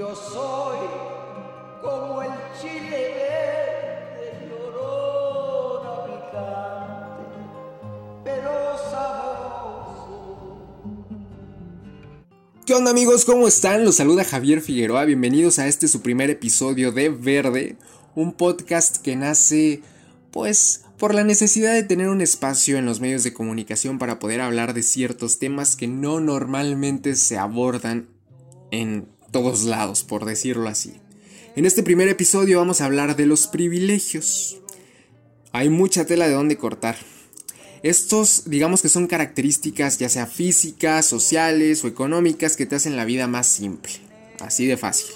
Yo soy como el chile verde, llorona picante, pero sabroso. ¿Qué onda amigos? ¿Cómo están? Los saluda Javier Figueroa. Bienvenidos a este su primer episodio de Verde, un podcast que nace pues por la necesidad de tener un espacio en los medios de comunicación para poder hablar de ciertos temas que no normalmente se abordan en todos lados, por decirlo así. En este primer episodio vamos a hablar de los privilegios. Hay mucha tela de dónde cortar. Estos, digamos que son características ya sea físicas, sociales o económicas que te hacen la vida más simple. Así de fácil.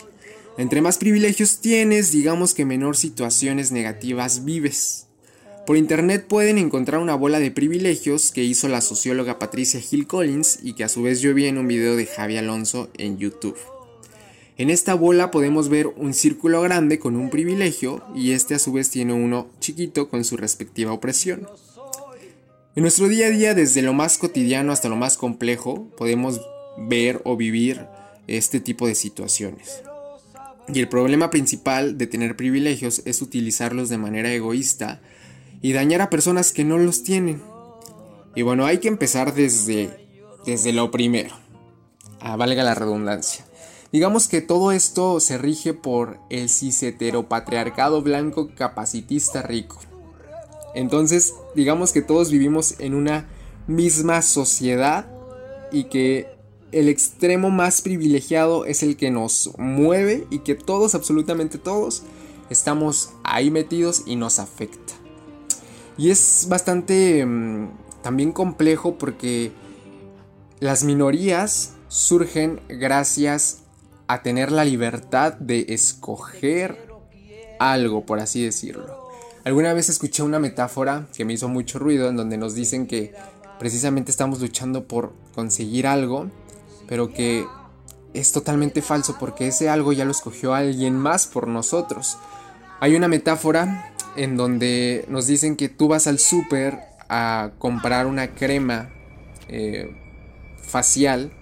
Entre más privilegios tienes, digamos que menor situaciones negativas vives. Por internet pueden encontrar una bola de privilegios que hizo la socióloga Patricia Hill Collins y que a su vez yo vi en un video de Javi Alonso en YouTube. En esta bola podemos ver un círculo grande con un privilegio y este a su vez tiene uno chiquito con su respectiva opresión. En nuestro día a día, desde lo más cotidiano hasta lo más complejo, podemos ver o vivir este tipo de situaciones. Y el problema principal de tener privilegios es utilizarlos de manera egoísta y dañar a personas que no los tienen. Y bueno, hay que empezar desde, desde lo primero. Ah, valga la redundancia. Digamos que todo esto se rige por el cis-heteropatriarcado blanco capacitista rico. Entonces, digamos que todos vivimos en una misma sociedad y que el extremo más privilegiado es el que nos mueve y que todos, absolutamente todos, estamos ahí metidos y nos afecta. Y es bastante mm, también complejo porque las minorías surgen gracias a tener la libertad de escoger algo, por así decirlo. Alguna vez escuché una metáfora que me hizo mucho ruido en donde nos dicen que precisamente estamos luchando por conseguir algo, pero que es totalmente falso porque ese algo ya lo escogió alguien más por nosotros. Hay una metáfora en donde nos dicen que tú vas al súper a comprar una crema eh, facial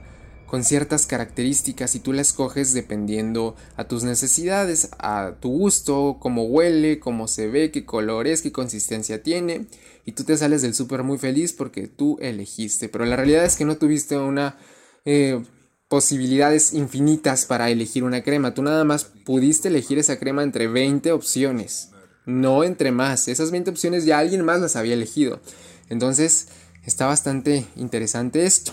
con ciertas características y tú la escoges dependiendo a tus necesidades, a tu gusto, cómo huele, cómo se ve, qué color es, qué consistencia tiene y tú te sales del súper muy feliz porque tú elegiste, pero la realidad es que no tuviste una eh, posibilidades infinitas para elegir una crema, tú nada más pudiste elegir esa crema entre 20 opciones, no entre más, esas 20 opciones ya alguien más las había elegido, entonces está bastante interesante esto.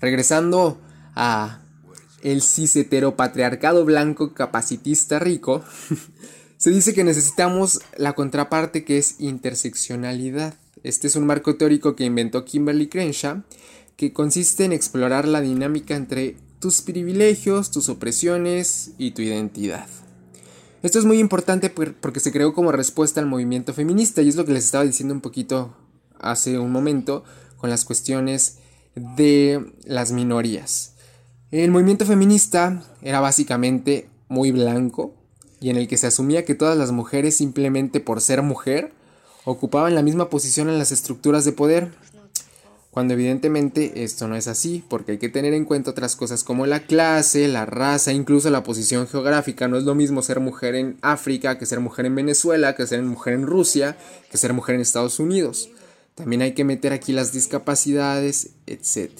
Regresando a el cis-heteropatriarcado blanco capacitista rico, se dice que necesitamos la contraparte que es interseccionalidad. Este es un marco teórico que inventó Kimberly Crenshaw, que consiste en explorar la dinámica entre tus privilegios, tus opresiones y tu identidad. Esto es muy importante porque se creó como respuesta al movimiento feminista y es lo que les estaba diciendo un poquito hace un momento con las cuestiones de las minorías. El movimiento feminista era básicamente muy blanco y en el que se asumía que todas las mujeres simplemente por ser mujer ocupaban la misma posición en las estructuras de poder, cuando evidentemente esto no es así, porque hay que tener en cuenta otras cosas como la clase, la raza, incluso la posición geográfica. No es lo mismo ser mujer en África que ser mujer en Venezuela, que ser mujer en Rusia, que ser mujer en Estados Unidos. También hay que meter aquí las discapacidades, etc.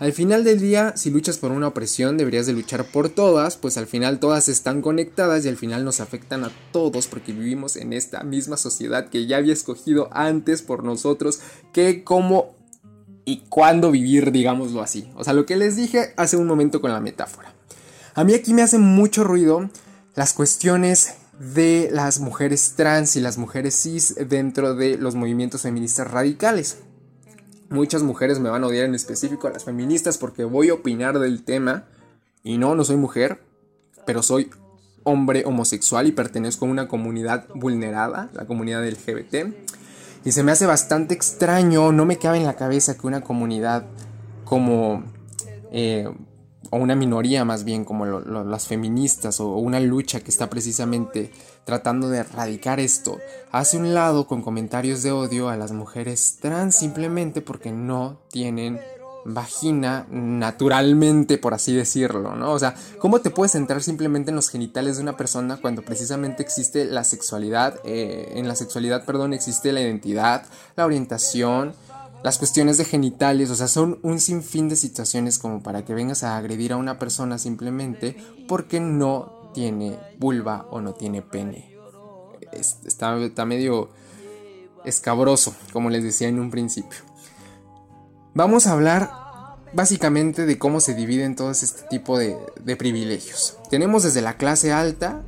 Al final del día, si luchas por una opresión, deberías de luchar por todas, pues al final todas están conectadas y al final nos afectan a todos porque vivimos en esta misma sociedad que ya había escogido antes por nosotros que cómo y cuándo vivir, digámoslo así. O sea, lo que les dije hace un momento con la metáfora. A mí aquí me hace mucho ruido las cuestiones de las mujeres trans y las mujeres cis dentro de los movimientos feministas radicales. Muchas mujeres me van a odiar en específico a las feministas porque voy a opinar del tema. Y no, no soy mujer, pero soy hombre homosexual y pertenezco a una comunidad vulnerada, la comunidad LGBT. Y se me hace bastante extraño, no me cabe en la cabeza que una comunidad como eh, o una minoría más bien como las feministas o una lucha que está precisamente tratando de erradicar esto, hace un lado con comentarios de odio a las mujeres trans simplemente porque no tienen vagina naturalmente, por así decirlo, ¿no? O sea, ¿cómo te puedes centrar simplemente en los genitales de una persona cuando precisamente existe la sexualidad? Eh, en la sexualidad, perdón, existe la identidad, la orientación, las cuestiones de genitales, o sea, son un sinfín de situaciones como para que vengas a agredir a una persona simplemente porque no tiene vulva o no tiene pene. Está, medio escabroso, como les decía en un principio. Vamos a hablar básicamente de cómo se dividen todos este tipo de, privilegios. Tenemos desde la clase alta,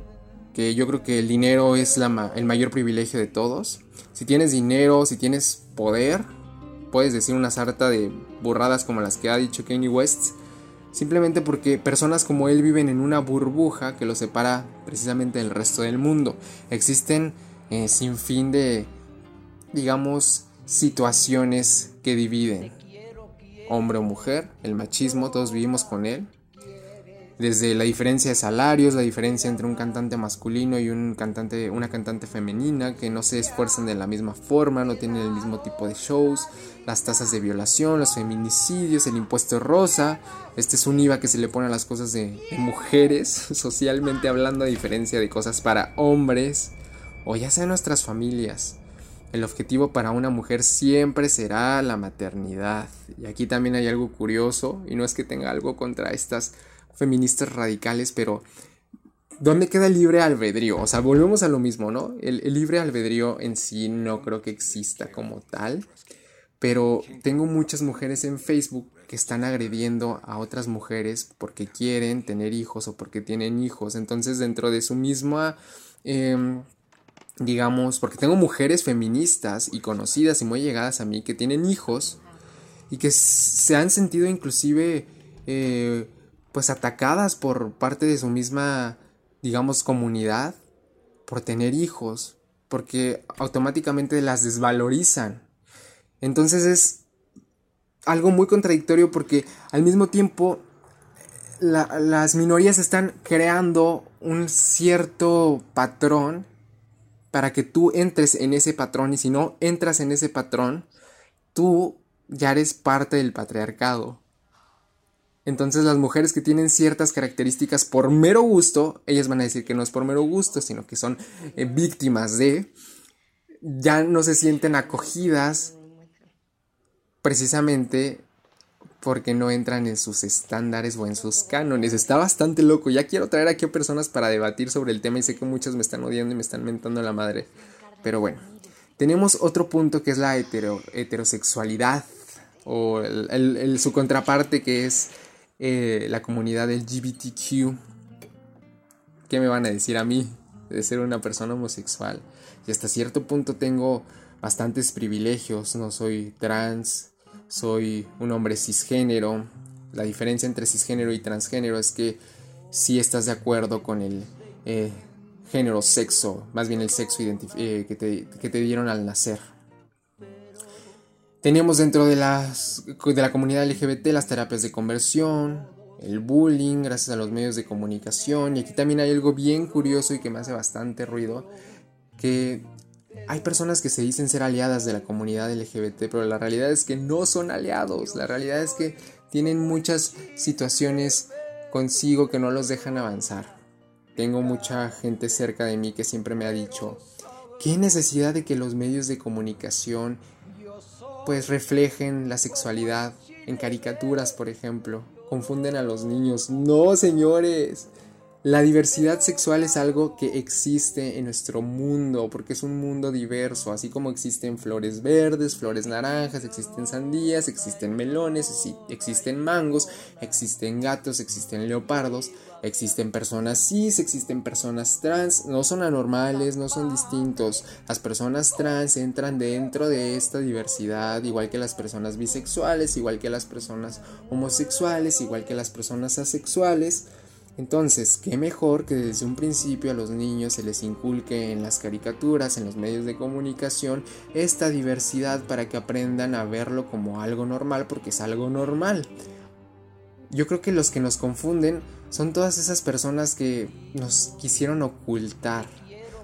que yo creo que el dinero es el mayor privilegio de todos. Si tienes dinero, si tienes poder, puedes decir una sarta de burradas como las que ha dicho Kanye West, simplemente porque personas como él viven en una burbuja que los separa precisamente del resto del mundo. Existen eh, sin fin de, digamos, situaciones que dividen hombre o mujer, el machismo, todos vivimos con él. Desde la diferencia de salarios, la diferencia entre un cantante masculino y un cantante, una cantante femenina que no se esfuerzan de la misma forma, no tienen el mismo tipo de shows, las tasas de violación, los feminicidios, el impuesto rosa. Este es un IVA que se le pone a las cosas de, de mujeres, socialmente hablando, a diferencia de cosas para hombres o ya sea nuestras familias. El objetivo para una mujer siempre será la maternidad. Y aquí también hay algo curioso, y no es que tenga algo contra estas feministas radicales, pero ¿dónde queda el libre albedrío? O sea, volvemos a lo mismo, ¿no? El, libre albedrío en sí no creo que exista como tal, pero tengo muchas mujeres en Facebook que están agrediendo a otras mujeres porque quieren tener hijos o porque tienen hijos. Entonces, dentro de su misma... Em, digamos, porque tengo mujeres feministas y conocidas y muy llegadas a mí que tienen hijos y que se han sentido inclusive eh, pues atacadas por parte de su misma, digamos, comunidad por tener hijos, porque automáticamente las desvalorizan. Entonces es algo muy contradictorio porque al mismo tiempo las minorías están creando un cierto patrón para que tú entres en ese patrón y si no entras en ese patrón, tú ya eres parte del patriarcado. Entonces las mujeres que tienen ciertas características por mero gusto, ellas van a decir que no es por mero gusto, sino que son eh, víctimas de, ya no se sienten acogidas precisamente porque no entran en sus estándares o en sus cánones. Está bastante loco. Ya quiero traer aquí a personas para debatir sobre el tema y sé que muchos me están odiando y me están mentando la madre. Pero bueno, tenemos otro punto que es la heterosexualidad o su contraparte que es eh, la comunidad LGBTQ. ¿Qué me van a decir a mí de ser una persona homosexual? Y hasta cierto punto tengo bastantes privilegios. No soy trans, soy un hombre cisgénero. La diferencia entre cisgénero y transgénero es que si estás de acuerdo con el eh, género, sexo, más bien el sexo eh, que, te, dieron al nacer. Teníamos dentro de, las, de la comunidad LGBT las terapias de conversión, el bullying, gracias a los medios de comunicación. Y aquí también hay algo bien curioso y que me hace bastante ruido, que hay personas que se dicen ser aliadas de la comunidad LGBT, pero la realidad es que no son aliados. La realidad es que tienen muchas situaciones consigo que no los dejan avanzar. Tengo mucha gente cerca de mí que siempre me ha dicho, ¿qué necesidad de que los medios de comunicación pues reflejen la sexualidad en caricaturas, por ejemplo? Confunden a los niños. No, señores. La diversidad sexual es algo que existe en nuestro mundo, porque es un mundo diverso, así como existen flores verdes, flores naranjas, existen sandías, existen melones, existen mangos, existen gatos, existen leopardos, existen personas cis, existen personas trans, no son anormales, no son distintos. Las personas trans entran dentro de esta diversidad, igual que las personas bisexuales, igual que las personas homosexuales, igual que las personas asexuales. Entonces, qué mejor que desde un principio a los niños se les inculque en las caricaturas, en los medios de comunicación, esta diversidad para que aprendan a verlo como algo normal porque es algo normal. Yo creo que los que nos confunden son todas esas personas que nos quisieron ocultar,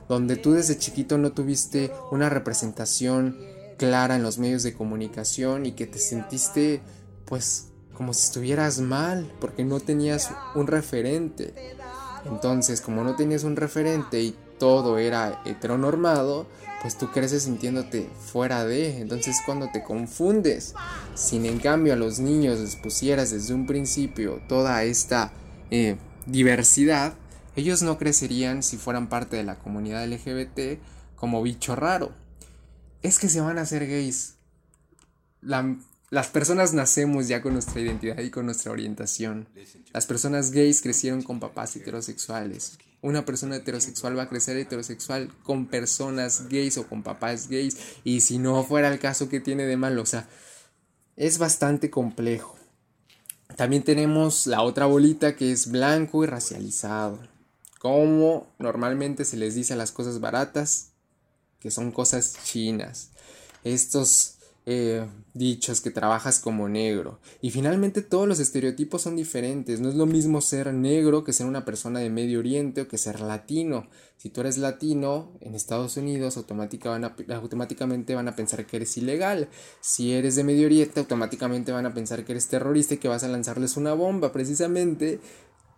donde tú desde chiquito no tuviste una representación clara en los medios de comunicación y que te sentiste pues como si estuvieras mal, porque no tenías un referente. Entonces, como no tenías un referente y todo era heteronormado, pues tú creces sintiéndote fuera de. Entonces cuando te confundes, sin en cambio a los niños les pusieras desde un principio toda esta eh, diversidad, ellos no crecerían si fueran parte de la comunidad LGBT como bicho raro. Es que se van a hacer gays. Las personas nacemos ya con nuestra identidad y con nuestra orientación. Las personas gays crecieron con papás heterosexuales. Una persona heterosexual va a crecer heterosexual con personas gays o con papás gays. Y si no fuera el caso, que tiene de malo? O sea, es bastante complejo. También tenemos la otra bolita que es blanco y racializado. Como normalmente se les dice a las cosas baratas, que son cosas chinas. Estos eh, dichos que trabajas como negro. Y finalmente todos los estereotipos son diferentes. No es lo mismo ser negro que ser una persona de Medio Oriente o que ser latino. Si tú eres latino en Estados Unidos, automáticamente van a pensar que eres ilegal. Si eres de Medio Oriente, automáticamente van a pensar que eres terrorista y que vas a lanzarles una bomba. Precisamente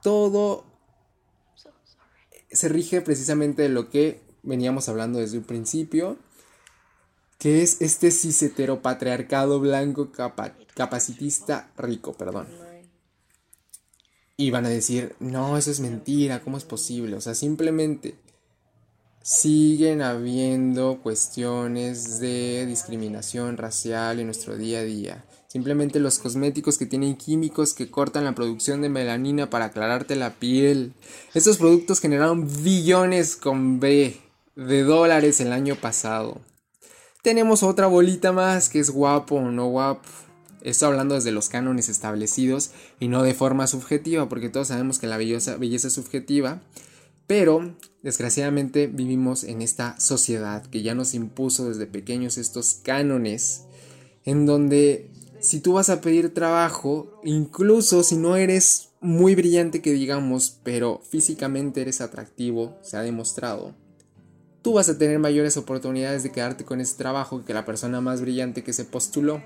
todo se rige precisamente de lo que veníamos hablando desde un principio que es este ciseteropatriarcado blanco capacitista rico, perdón. Y van a decir, no, eso es mentira, ¿cómo es posible? O sea, simplemente siguen habiendo cuestiones de discriminación racial en nuestro día a día. Simplemente los cosméticos que tienen químicos que cortan la producción de melanina para aclararte la piel. Estos productos generaron billones con B de dólares el año pasado. Tenemos otra bolita más que es guapo o no guapo. Esto hablando desde los cánones establecidos y no de forma subjetiva, porque todos sabemos que la belleza, belleza es subjetiva. Pero, desgraciadamente, vivimos en esta sociedad que ya nos impuso desde pequeños estos cánones, en donde si tú vas a pedir trabajo, incluso si no eres muy brillante que digamos, pero físicamente eres atractivo, se ha demostrado, tú vas a tener mayores oportunidades de quedarte con ese trabajo que la persona más brillante que se postuló.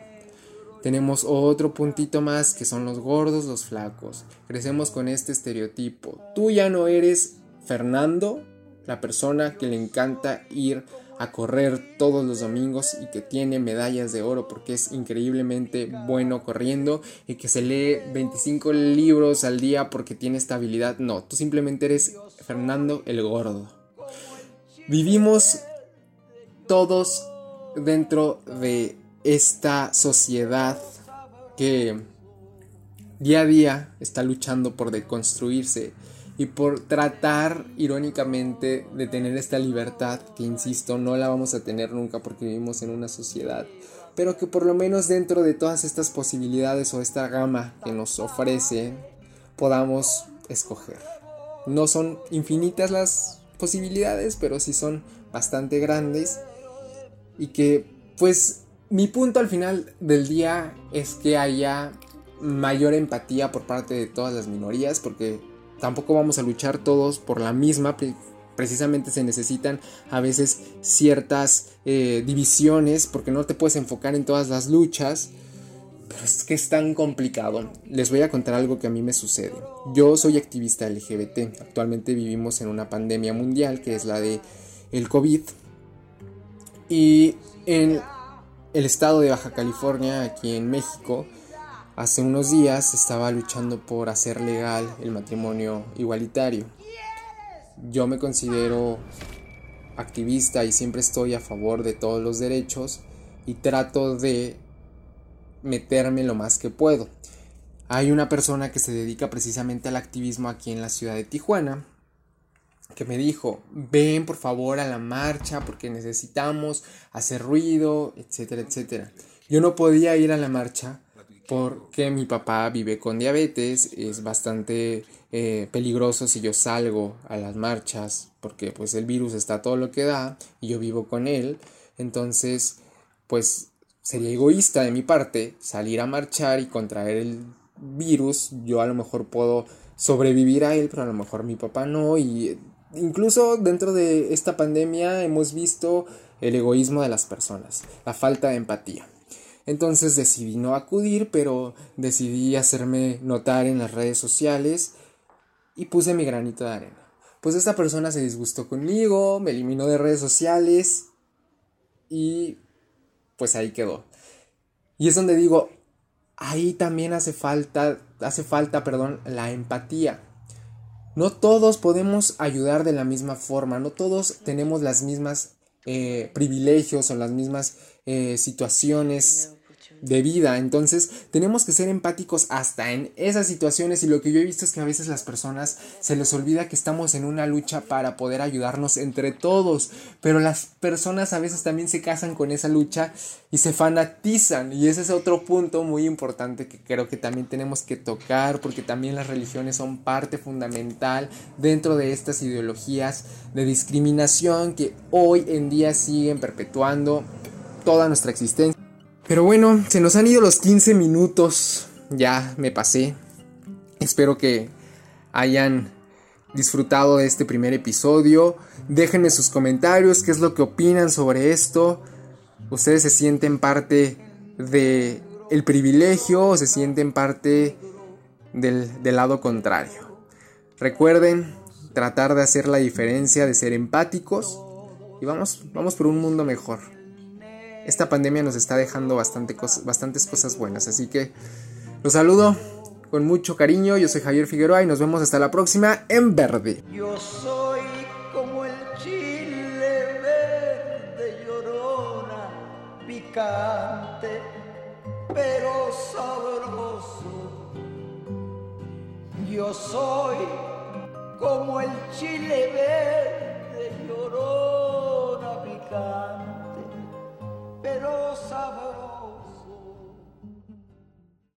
Tenemos otro puntito más que son los gordos, los flacos. Crecemos con este estereotipo. Tú ya no eres Fernando, la persona que le encanta ir a correr todos los domingos y que tiene medallas de oro porque es increíblemente bueno corriendo y que se lee 25 libros al día porque tiene estabilidad. No, tú simplemente eres Fernando el gordo. Vivimos todos dentro de esta sociedad que día a día está luchando por deconstruirse y por tratar irónicamente de tener esta libertad que insisto no la vamos a tener nunca porque vivimos en una sociedad pero que por lo menos dentro de todas estas posibilidades o esta gama que nos ofrece podamos escoger. No son infinitas las posibilidades, pero sí son bastante grandes. Y que, pues, mi punto al final del día es que haya mayor empatía por parte de todas las minorías, porque tampoco vamos a luchar todos por la misma. Precisamente se necesitan a veces ciertas eh, divisiones, porque no te puedes enfocar en todas las luchas. Pero es que es tan complicado. Les voy a contar algo que a mí me sucede. Yo soy activista LGBT. Actualmente vivimos en una pandemia mundial que es la de el COVID. Y en el estado de Baja California, aquí en México, hace unos días estaba luchando por hacer legal el matrimonio igualitario. Yo me considero activista y siempre estoy a favor de todos los derechos y trato de meterme lo más que puedo. Hay una persona que se dedica precisamente al activismo aquí en la ciudad de Tijuana que me dijo, ven por favor a la marcha porque necesitamos hacer ruido, etcétera, etcétera. Yo no podía ir a la marcha porque mi papá vive con diabetes, es bastante eh, peligroso si yo salgo a las marchas porque pues el virus está todo lo que da y yo vivo con él, entonces pues sería egoísta de mi parte salir a marchar y contraer el virus. Yo a lo mejor puedo sobrevivir a él, pero a lo mejor mi papá no. Y incluso dentro de esta pandemia hemos visto el egoísmo de las personas, la falta de empatía. Entonces decidí no acudir, pero decidí hacerme notar en las redes sociales y puse mi granito de arena. Pues esta persona se disgustó conmigo, me eliminó de redes sociales y pues ahí quedó. Y es donde digo, ahí también hace falta, hace falta, perdón, la empatía. No todos podemos ayudar de la misma forma, no todos tenemos las mismas eh, privilegios o las mismas eh, situaciones de vida. Entonces tenemos que ser empáticos hasta en esas situaciones y lo que yo he visto es que a veces las personas se les olvida que estamos en una lucha para poder ayudarnos entre todos, pero las personas a veces también se casan con esa lucha y se fanatizan y ese es otro punto muy importante que creo que también tenemos que tocar porque también las religiones son parte fundamental dentro de estas ideologías de discriminación que hoy en día siguen perpetuando toda nuestra existencia. Pero bueno, se nos han ido los 15 minutos. Ya me pasé. Espero que hayan disfrutado de este primer episodio. Déjenme sus comentarios, qué es lo que opinan sobre esto. ¿Ustedes se sienten parte de el privilegio o se sienten parte del, del lado contrario? Recuerden tratar de hacer la diferencia, de ser empáticos y vamos, vamos por un mundo mejor esta pandemia nos está dejando bastante bastantes cosas buenas. Así que los saludo con mucho cariño. Yo soy Javier Figueroa y nos vemos hasta la próxima en Verde. Yo soy como el chile verde llorona, picante, pero sabroso. Yo soy como el chile verde llorona, picante. lo sabrò.